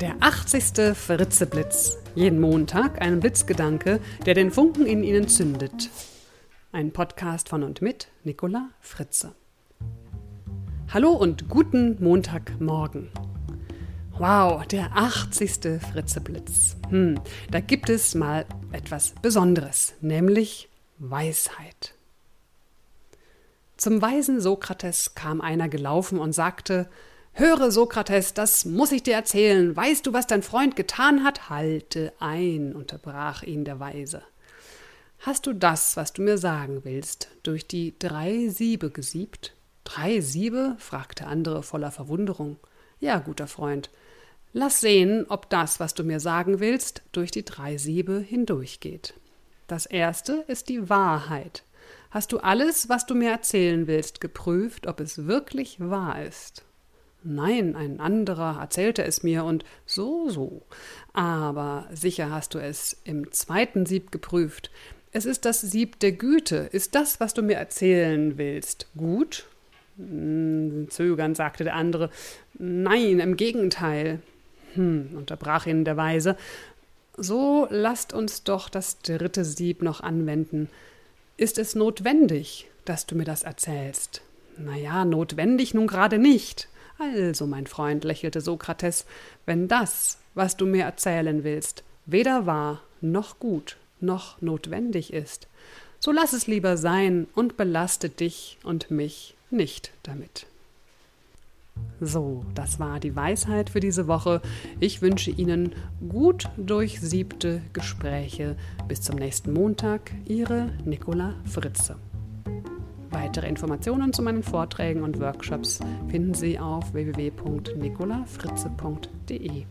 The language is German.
Der 80. Fritzeblitz. Jeden Montag ein Blitzgedanke, der den Funken in Ihnen zündet. Ein Podcast von und mit Nicola Fritze. Hallo und guten Montagmorgen. Wow, der 80. Fritzeblitz. Hm, da gibt es mal etwas Besonderes, nämlich Weisheit. Zum weisen Sokrates kam einer gelaufen und sagte, Höre, Sokrates, das muss ich dir erzählen. Weißt du, was dein Freund getan hat? Halte ein, unterbrach ihn der Weise. Hast du das, was du mir sagen willst, durch die drei Siebe gesiebt? Drei Siebe? fragte der andere voller Verwunderung. Ja, guter Freund. Lass sehen, ob das, was du mir sagen willst, durch die drei Siebe hindurchgeht. Das erste ist die Wahrheit. Hast du alles, was du mir erzählen willst, geprüft, ob es wirklich wahr ist? Nein, ein anderer erzählte es mir und so, so. Aber sicher hast du es im zweiten Sieb geprüft. Es ist das Sieb der Güte. Ist das, was du mir erzählen willst, gut? Hm, zögernd sagte der andere. Nein, im Gegenteil. Hm, unterbrach ihn der Weise. So lasst uns doch das dritte Sieb noch anwenden. Ist es notwendig, dass du mir das erzählst? Na ja, notwendig nun gerade nicht. Also, mein Freund, lächelte Sokrates, wenn das, was du mir erzählen willst, weder wahr noch gut noch notwendig ist, so lass es lieber sein und belaste dich und mich nicht damit. So, das war die Weisheit für diese Woche. Ich wünsche Ihnen gut durchsiebte Gespräche. Bis zum nächsten Montag, Ihre Nicola Fritze. Weitere Informationen zu meinen Vorträgen und Workshops finden Sie auf www.nicolafritze.de.